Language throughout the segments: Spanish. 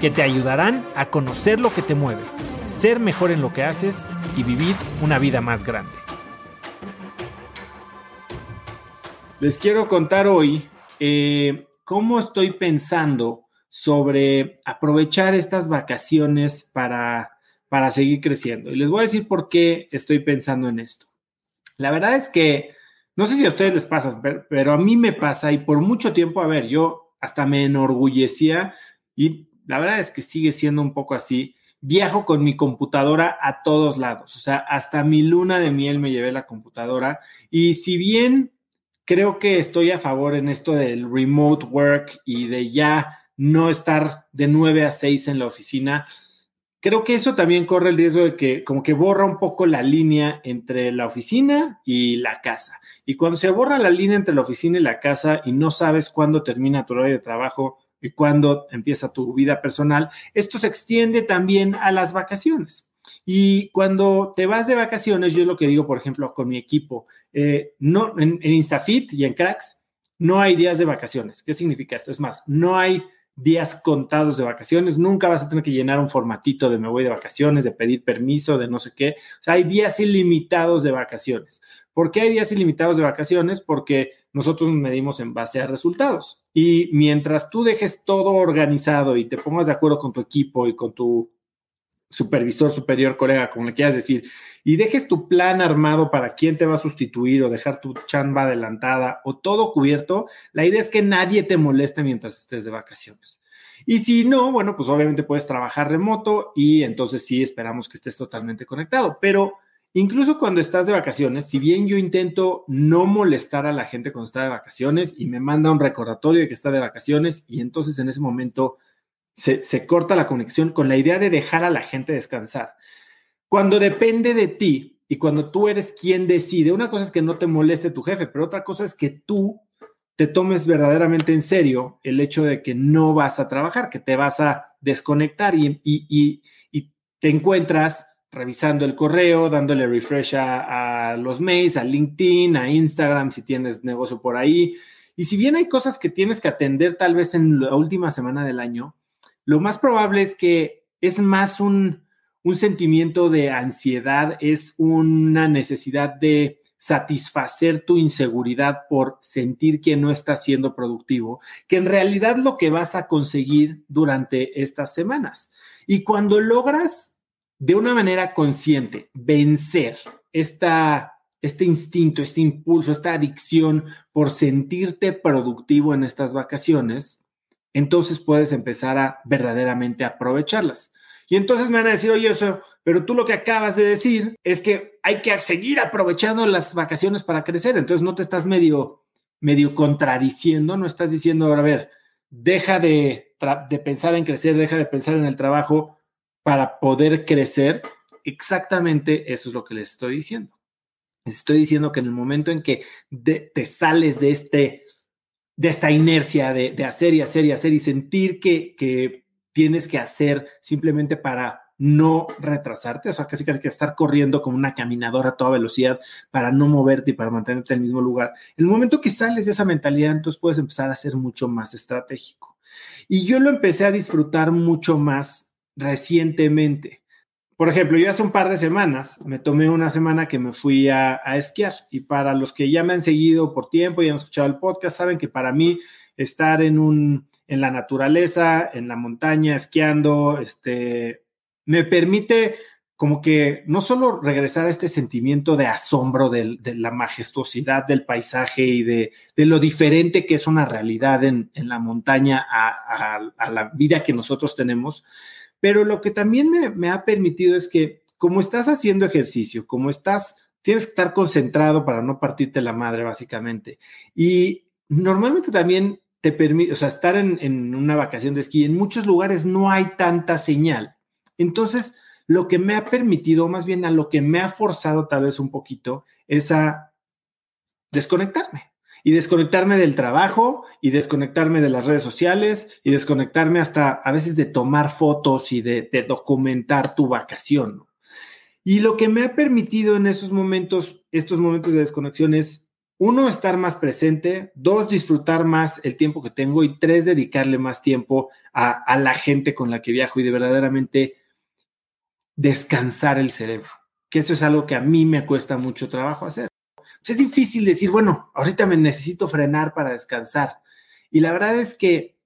que te ayudarán a conocer lo que te mueve, ser mejor en lo que haces y vivir una vida más grande. Les quiero contar hoy eh, cómo estoy pensando sobre aprovechar estas vacaciones para, para seguir creciendo. Y les voy a decir por qué estoy pensando en esto. La verdad es que, no sé si a ustedes les pasa, pero a mí me pasa y por mucho tiempo, a ver, yo hasta me enorgullecía y la verdad es que sigue siendo un poco así. Viajo con mi computadora a todos lados, o sea, hasta mi luna de miel me llevé la computadora y si bien creo que estoy a favor en esto del remote work y de ya no estar de 9 a 6 en la oficina, creo que eso también corre el riesgo de que como que borra un poco la línea entre la oficina y la casa. Y cuando se borra la línea entre la oficina y la casa y no sabes cuándo termina tu horario de trabajo y cuándo empieza tu vida personal, esto se extiende también a las vacaciones. Y cuando te vas de vacaciones, yo es lo que digo, por ejemplo, con mi equipo, eh, no, en, en Instafit y en Cracks, no hay días de vacaciones. ¿Qué significa esto? Es más, no hay días contados de vacaciones, nunca vas a tener que llenar un formatito de me voy de vacaciones, de pedir permiso, de no sé qué. O sea, hay días ilimitados de vacaciones. ¿Por qué hay días ilimitados de vacaciones? Porque nosotros nos medimos en base a resultados. Y mientras tú dejes todo organizado y te pongas de acuerdo con tu equipo y con tu supervisor, superior, colega, como le quieras decir, y dejes tu plan armado para quién te va a sustituir o dejar tu chamba adelantada o todo cubierto, la idea es que nadie te moleste mientras estés de vacaciones. Y si no, bueno, pues obviamente puedes trabajar remoto y entonces sí esperamos que estés totalmente conectado. Pero incluso cuando estás de vacaciones, si bien yo intento no molestar a la gente cuando está de vacaciones y me manda un recordatorio de que está de vacaciones y entonces en ese momento se, corta la conexión con la idea de dejar a la gente descansar. Cuando depende de ti y cuando tú eres quien decide, una cosa es que no te moleste tu jefe, pero otra cosa es que tú te tomes verdaderamente en serio el hecho de que no vas a trabajar, que te vas a desconectar y, te encuentras revisando el correo, dándole refresh a, los mails, a LinkedIn, a Instagram, si tienes negocio por ahí. Y si bien hay cosas que tienes que atender tal vez en la última semana del año, lo más probable es que es más un, sentimiento de ansiedad, es una necesidad de satisfacer tu inseguridad por sentir que no estás siendo productivo, que en realidad lo que vas a conseguir durante estas semanas. Y cuando logras de una manera consciente vencer esta, este instinto, este impulso, esta adicción por sentirte productivo en estas vacaciones, entonces puedes empezar a verdaderamente aprovecharlas. Y entonces me van a decir, oye, eso, pero tú lo que acabas de decir es que hay que seguir aprovechando las vacaciones para crecer. Entonces no te estás medio, medio contradiciendo, no estás diciendo, a ver, deja de, de pensar en crecer, deja de pensar en el trabajo para poder crecer. Exactamente eso es lo que les estoy diciendo. Les estoy diciendo que en el momento en que te sales de este de esta inercia de, hacer y hacer y hacer y sentir que, que tienes que hacer simplemente para no retrasarte, o sea, casi casi que estar corriendo como una caminadora a toda velocidad para no moverte y para mantenerte en el mismo lugar. En el momento que sales de esa mentalidad, entonces puedes empezar a ser mucho más estratégico. Y yo lo empecé a disfrutar mucho más recientemente. Por ejemplo, yo hace un par de semanas me tomé una semana que me fui a, esquiar y para los que ya me han seguido por tiempo y han escuchado el podcast, saben que para mí estar en un en la naturaleza, en la montaña, esquiando, este, me permite como que no solo regresar a este sentimiento de asombro de, la majestuosidad del paisaje y de, lo diferente que es una realidad en, la montaña a, la vida que nosotros tenemos, pero lo que también me, ha permitido es que como estás haciendo ejercicio, como estás, tienes que estar concentrado para no partirte la madre, básicamente. Y normalmente también te permite, o sea, estar en, en una vacación de esquí, en muchos lugares no hay tanta señal. Entonces, lo que me ha permitido, más bien a lo que me ha forzado tal vez un poquito, es a desconectarme y desconectarme del trabajo y desconectarme de las redes sociales y desconectarme hasta a veces de tomar fotos y de, documentar tu vacación. Y lo que me ha permitido en esos momentos, estos momentos de desconexión es, uno, estar más presente, dos, disfrutar más el tiempo que tengo y tres, dedicarle más tiempo a, a la gente con la que viajo y de verdaderamente descansar el cerebro, que eso es algo que a mí me cuesta mucho trabajo hacer. Es difícil decir, bueno, ahorita me necesito frenar para descansar. Y la verdad es que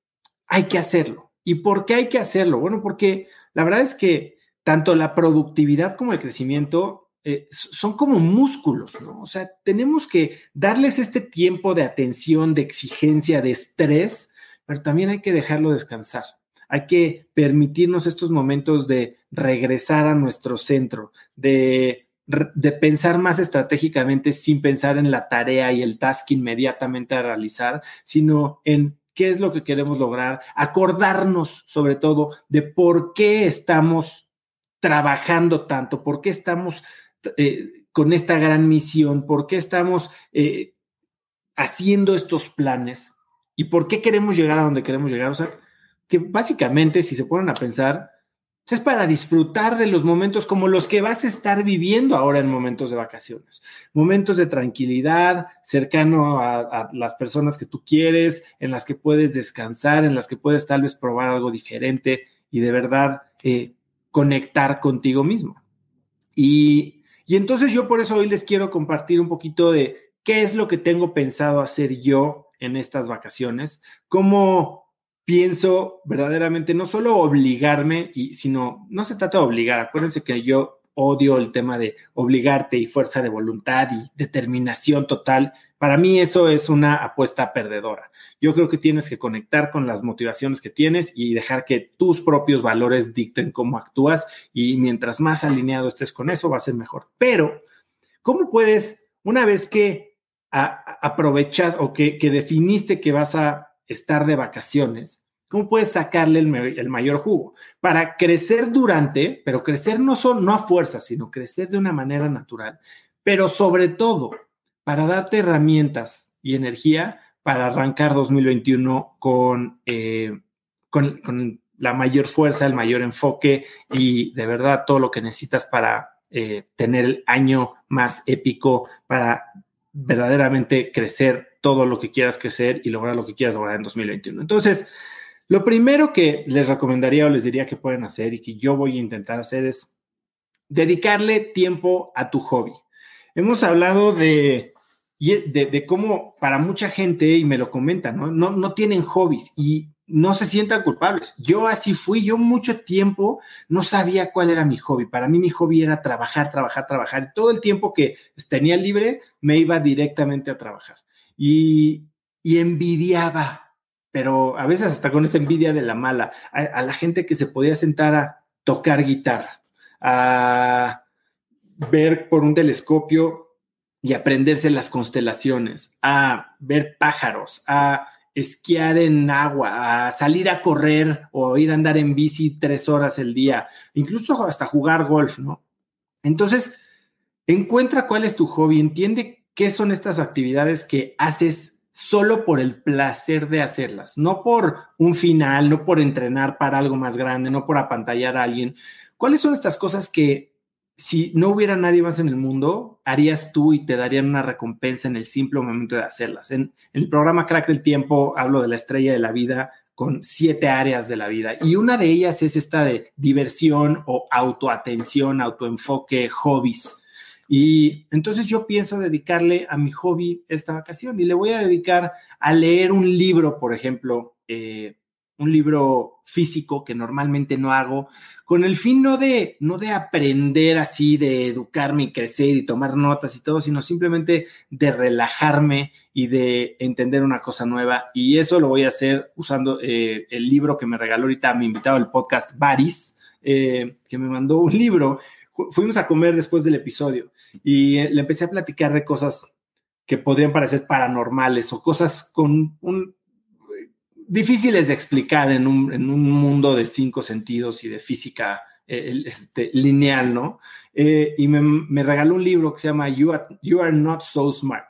hay que hacerlo. ¿Y por qué hay que hacerlo? Bueno, porque la verdad es que tanto la productividad como el crecimiento eh, son como músculos, ¿no? O sea, tenemos que darles este tiempo de atención, de exigencia, de estrés, pero también hay que dejarlo descansar. Hay que permitirnos estos momentos de regresar a nuestro centro, de, de pensar más estratégicamente sin pensar en la tarea y el task inmediatamente a realizar, sino en qué es lo que queremos lograr, acordarnos sobre todo de por qué estamos trabajando tanto, por qué estamos eh, con esta gran misión, por qué estamos eh, haciendo estos planes y por qué queremos llegar a donde queremos llegar. O sea, que básicamente, si se ponen a pensar, es para disfrutar de los momentos como los que vas a estar viviendo ahora en momentos de vacaciones. Momentos de tranquilidad, cercano a, las personas que tú quieres, en las que puedes descansar, en las que puedes tal vez probar algo diferente y de verdad eh, conectar contigo mismo. Y, y entonces yo por eso hoy les quiero compartir un poquito de qué es lo que tengo pensado hacer yo en estas vacaciones, cómo pienso verdaderamente no solo obligarme, y, sino, no se trata de obligar, acuérdense que yo odio el tema de obligarte y fuerza de voluntad y determinación total. Para mí eso es una apuesta perdedora. Yo creo que tienes que conectar con las motivaciones que tienes y dejar que tus propios valores dicten cómo actúas y mientras más alineado estés con eso va a ser mejor. Pero, ¿cómo puedes, una vez que aprovechas o que definiste que vas a estar de vacaciones, ¿cómo puedes sacarle el, mayor jugo? Para crecer durante, pero crecer no, son, no a fuerza, sino crecer de una manera natural, pero sobre todo para darte herramientas y energía para arrancar 2021 eh, con, la mayor fuerza, el mayor enfoque y de verdad todo lo que necesitas para eh, tener el año más épico, para verdaderamente crecer todo lo que quieras crecer y lograr lo que quieras lograr en 2021. Entonces, lo primero que les recomendaría o les diría que pueden hacer y que yo voy a intentar hacer es dedicarle tiempo a tu hobby. Hemos hablado de, de, cómo para mucha gente, y me lo comentan, ¿no? No, no tienen hobbies y no se sientan culpables. Yo así fui, yo mucho tiempo no sabía cuál era mi hobby. Para mí mi hobby era trabajar, trabajar, trabajar. Y todo el tiempo que tenía libre me iba directamente a trabajar y, envidiaba, pero a veces hasta con esta envidia de la mala, a, la gente que se podía sentar a tocar guitarra, a ver por un telescopio y aprenderse las constelaciones, a ver pájaros, a esquiar en agua, a salir a correr o ir a andar en bici tres horas el día, incluso hasta jugar golf, ¿no? Entonces, encuentra cuál es tu hobby, entiende qué son estas actividades que haces solo por el placer de hacerlas, no por un final, no por entrenar para algo más grande, no por apantallar a alguien. ¿Cuáles son estas cosas que si no hubiera nadie más en el mundo, harías tú y te darían una recompensa en el simple momento de hacerlas? En, el programa Crack del Tiempo hablo de la estrella de la vida con siete áreas de la vida y una de ellas es esta de diversión o autoatención, autoenfoque, hobbies. Y entonces yo pienso dedicarle a mi hobby esta vacación y le voy a dedicar a leer un libro, por ejemplo, eh, un libro físico que normalmente no hago, con el fin no de, no de aprender así, de educarme y crecer y tomar notas y todo, sino simplemente de relajarme y de entender una cosa nueva. Y eso lo voy a hacer usando eh, el libro que me regaló ahorita mi invitado al podcast, Baris, eh, que me mandó un libro fuimos a comer después del episodio y eh, le empecé a platicar de cosas que podrían parecer paranormales o cosas con un, difíciles de explicar en un, mundo de cinco sentidos y de física este, lineal, ¿no? Eh, y me, regaló un libro que se llama You Are, you Are Not So Smart.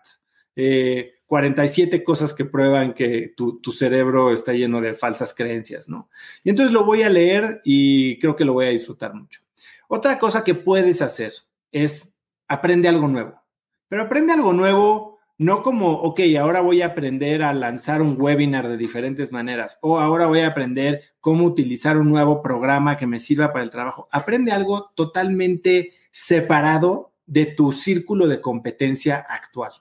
47 eh, cosas que prueban que tu, tu, cerebro está lleno de falsas creencias, ¿no? Y entonces lo voy a leer y creo que lo voy a disfrutar mucho. Otra cosa que puedes hacer es aprende algo nuevo, pero aprende algo nuevo no como, ok, ahora voy a aprender a lanzar un webinar de diferentes maneras o ahora voy a aprender cómo utilizar un nuevo programa que me sirva para el trabajo. Aprende algo totalmente separado de tu círculo de competencia actual.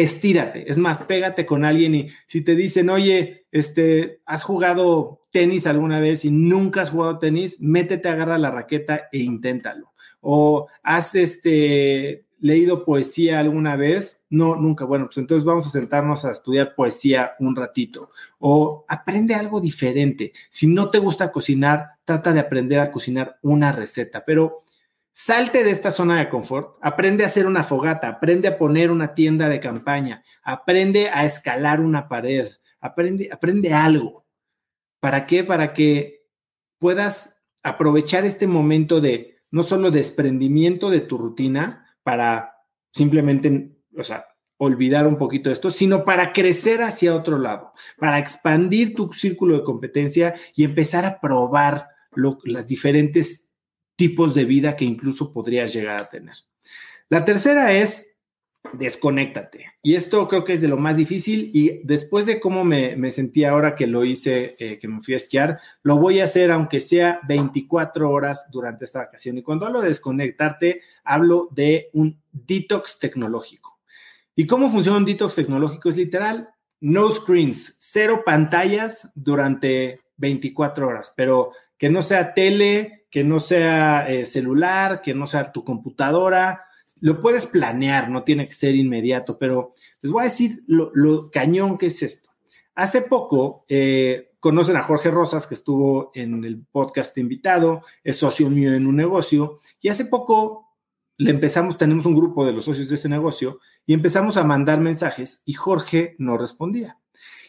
Estírate, es más, pégate con alguien y si te dicen, oye, este, has jugado tenis alguna vez y nunca has jugado tenis, métete, agarra la raqueta e inténtalo. O haz este, leído poesía alguna vez? No, nunca. Bueno, pues entonces vamos a sentarnos a estudiar poesía un ratito o aprende algo diferente. Si no te gusta cocinar, trata de aprender a cocinar una receta, pero salte de esta zona de confort, aprende a hacer una fogata, aprende a poner una tienda de campaña, aprende a escalar una pared, aprende, aprende algo. ¿Para qué? Para que puedas aprovechar este momento de no solo desprendimiento de tu rutina, para simplemente, o sea, olvidar un poquito esto, sino para crecer hacia otro lado, para expandir tu círculo de competencia y empezar a probar los diferentes tipos de vida que incluso podrías llegar a tener. La tercera es desconéctate. Y esto creo que es de lo más difícil y después de cómo me, sentí ahora que lo hice, eh, que me fui a esquiar, lo voy a hacer aunque sea 24 horas durante esta vacación. Y cuando hablo de desconectarte, hablo de un detox tecnológico. ¿Y cómo funciona un detox tecnológico? Es literal, no screens, cero pantallas durante 24 horas, pero que no sea tele, que no sea eh, celular, que no sea tu computadora, lo puedes planear, no tiene que ser inmediato, pero les voy a decir lo, cañón que es esto. Hace poco eh, conocen a Jorge Rosas, que estuvo en el podcast invitado, es socio mío en un negocio, y hace poco le empezamos, tenemos un grupo de los socios de ese negocio, y empezamos a mandar mensajes y Jorge no respondía.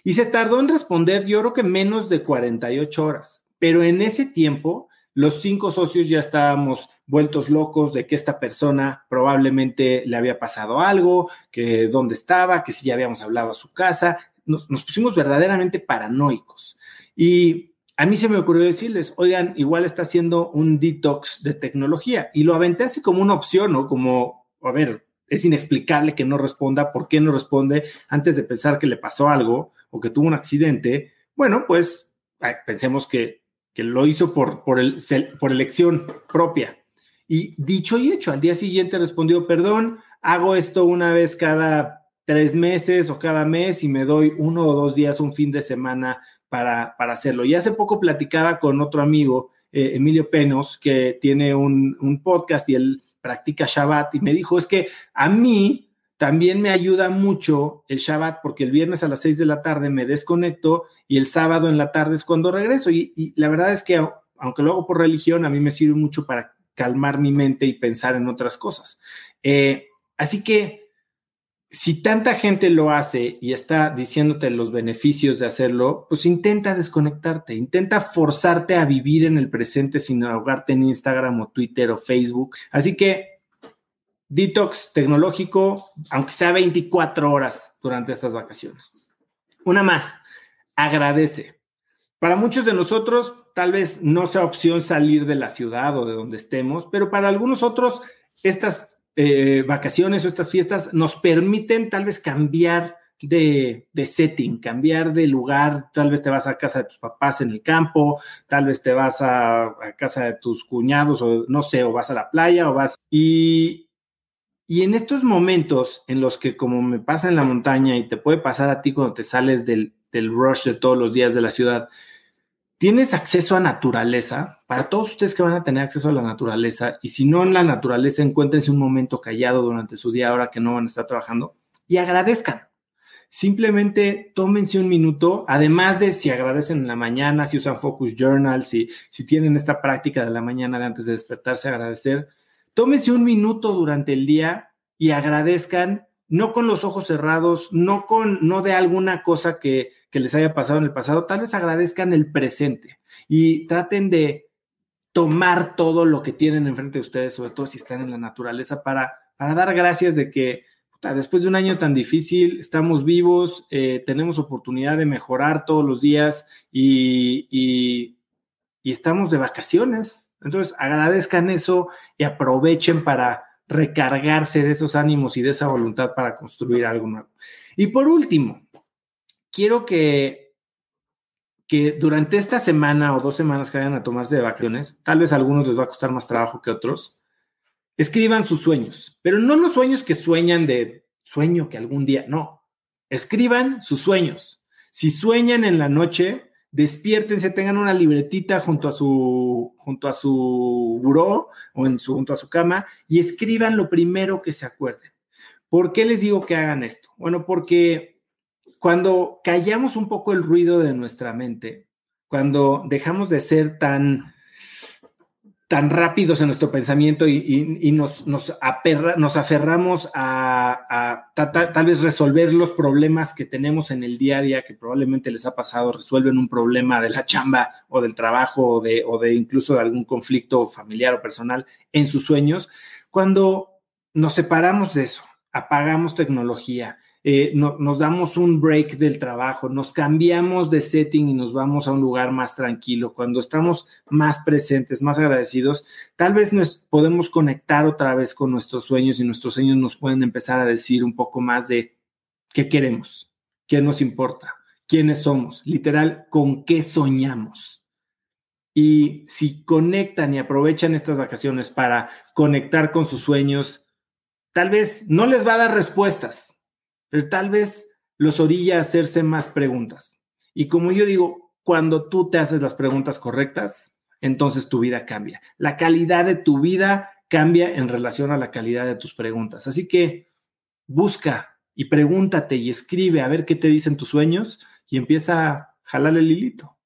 Y se tardó en responder, yo creo que menos de 48 horas, pero en ese tiempo los cinco socios ya estábamos vueltos locos de que esta persona probablemente le había pasado algo, que dónde estaba, que si ya habíamos hablado a su casa. Nos, pusimos verdaderamente paranoicos. Y a mí se me ocurrió decirles, oigan, igual está haciendo un detox de tecnología. Y lo aventé así como una opción, ¿no? Como, a ver, es inexplicable que no responda, ¿por qué no responde antes de pensar que le pasó algo o que tuvo un accidente? Bueno, pues pensemos que que lo hizo por, por, el, por elección propia. Y dicho y hecho, al día siguiente respondió, perdón, hago esto una vez cada tres meses o cada mes y me doy uno o dos días, un fin de semana para, para hacerlo. Y hace poco platicaba con otro amigo, eh, Emilio Penos, que tiene un, un podcast y él practica Shabbat y me dijo, es que a mí también me ayuda mucho el Shabbat porque el viernes a las 6 de la tarde me desconecto y el sábado en la tarde es cuando regreso. Y, la verdad es que aunque lo hago por religión, a mí me sirve mucho para calmar mi mente y pensar en otras cosas. Eh, así que si tanta gente lo hace y está diciéndote los beneficios de hacerlo, pues intenta desconectarte, intenta forzarte a vivir en el presente sin ahogarte en Instagram o Twitter o Facebook. Así que detox tecnológico, aunque sea 24 horas durante estas vacaciones. Una más, agradece. Para muchos de nosotros, tal vez no sea opción salir de la ciudad o de donde estemos, pero para algunos otros, estas eh, vacaciones o estas fiestas nos permiten tal vez cambiar de, de, setting, cambiar de lugar, tal vez te vas a casa de tus papás en el campo, tal vez te vas a, a casa de tus cuñados o no sé, o vas a la playa o vas y y en estos momentos en los que como me pasa en la montaña y te puede pasar a ti cuando te sales del, rush de todos los días de la ciudad, tienes acceso a naturaleza, para todos ustedes que van a tener acceso a la naturaleza, y si no en la naturaleza, encuéntrense un momento callado durante su día ahora que no van a estar trabajando y agradezcan. Simplemente tómense un minuto, además de si agradecen en la mañana, si usan Focus Journal, si, si tienen esta práctica de la mañana de antes de despertarse, agradecer tómese un minuto durante el día y agradezcan, no con los ojos cerrados, no con, no de alguna cosa que, que les haya pasado en el pasado, tal vez agradezcan el presente y traten de tomar todo lo que tienen enfrente de ustedes, sobre todo si están en la naturaleza, para, para dar gracias de que después de un año tan difícil, estamos vivos, eh, tenemos oportunidad de mejorar todos los días y, y, y estamos de vacaciones. Entonces, agradezcan eso y aprovechen para recargarse de esos ánimos y de esa voluntad para construir algo nuevo. Y por último, quiero que, que durante esta semana o dos semanas que vayan a tomarse de vacaciones, tal vez a algunos les va a costar más trabajo que otros, escriban sus sueños, pero no los sueños que sueñan de sueño que algún día, no, escriban sus sueños. Si sueñan en la noche, despiértense, tengan una libretita junto a su, junto a su buró o en su, junto a su cama y escriban lo primero que se acuerden. ¿Por qué les digo que hagan esto? Bueno, porque cuando callamos un poco el ruido de nuestra mente, cuando dejamos de ser tan tan rápidos en nuestro pensamiento y, nos, nos, nos, aferramos a, tal vez resolver los problemas que tenemos en el día a día, que probablemente les ha pasado, resuelven un problema de la chamba o del trabajo o de, o de incluso de algún conflicto familiar o personal en sus sueños, cuando nos separamos de eso, apagamos tecnología, eh, nos damos un break del trabajo, nos cambiamos de setting y nos vamos a un lugar más tranquilo. Cuando estamos más presentes, más agradecidos, tal vez nos podemos conectar otra vez con nuestros sueños y nuestros sueños nos pueden empezar a decir un poco más de qué queremos, qué nos importa, quiénes somos, literal, con qué soñamos. Y si conectan y aprovechan estas vacaciones para conectar con sus sueños, tal vez no les va a dar respuestas, pero tal vez los orilla a hacerse más preguntas. Y como yo digo, cuando tú te haces las preguntas correctas, entonces tu vida cambia. La calidad de tu vida cambia en relación a la calidad de tus preguntas. Así que busca y pregúntate y escribe a ver qué te dicen tus sueños y empieza a jalar el hilito.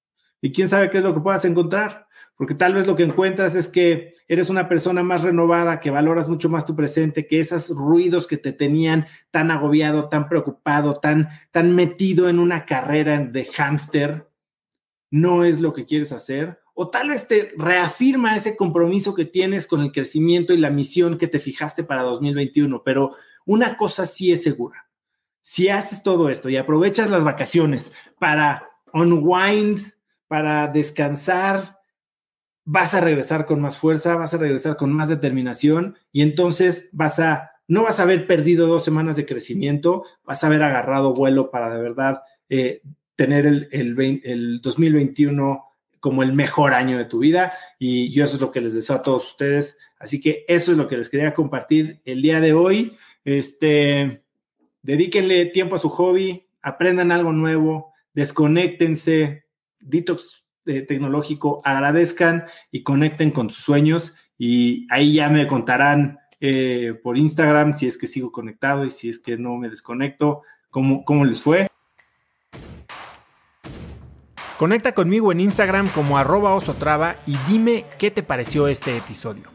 Y quién sabe qué es lo que puedas encontrar porque tal vez lo que encuentras es que eres una persona más renovada, que valoras mucho más tu presente, que esos ruidos que te tenían tan agobiado, tan preocupado, tan, tan metido en una carrera de hámster, no es lo que quieres hacer. O tal vez te reafirma ese compromiso que tienes con el crecimiento y la misión que te fijaste para 2021. Pero una cosa sí es segura. Si haces todo esto y aprovechas las vacaciones para unwind, para descansar, vas a regresar con más fuerza, vas a regresar con más determinación y entonces vas a, no vas a haber perdido dos semanas de crecimiento, vas a haber agarrado vuelo para de verdad eh, tener el, el, 2021 como el mejor año de tu vida y yo eso es lo que les deseo a todos ustedes. Así que eso es lo que les quería compartir el día de hoy. Este, dedíquenle tiempo a su hobby, aprendan algo nuevo, desconéctense, detox tecnológico, agradezcan y conecten con sus sueños y ahí ya me contarán eh, por Instagram si es que sigo conectado y si es que no me desconecto, cómo, cómo les fue. Conecta conmigo en Instagram como arroba osotrava y dime qué te pareció este episodio.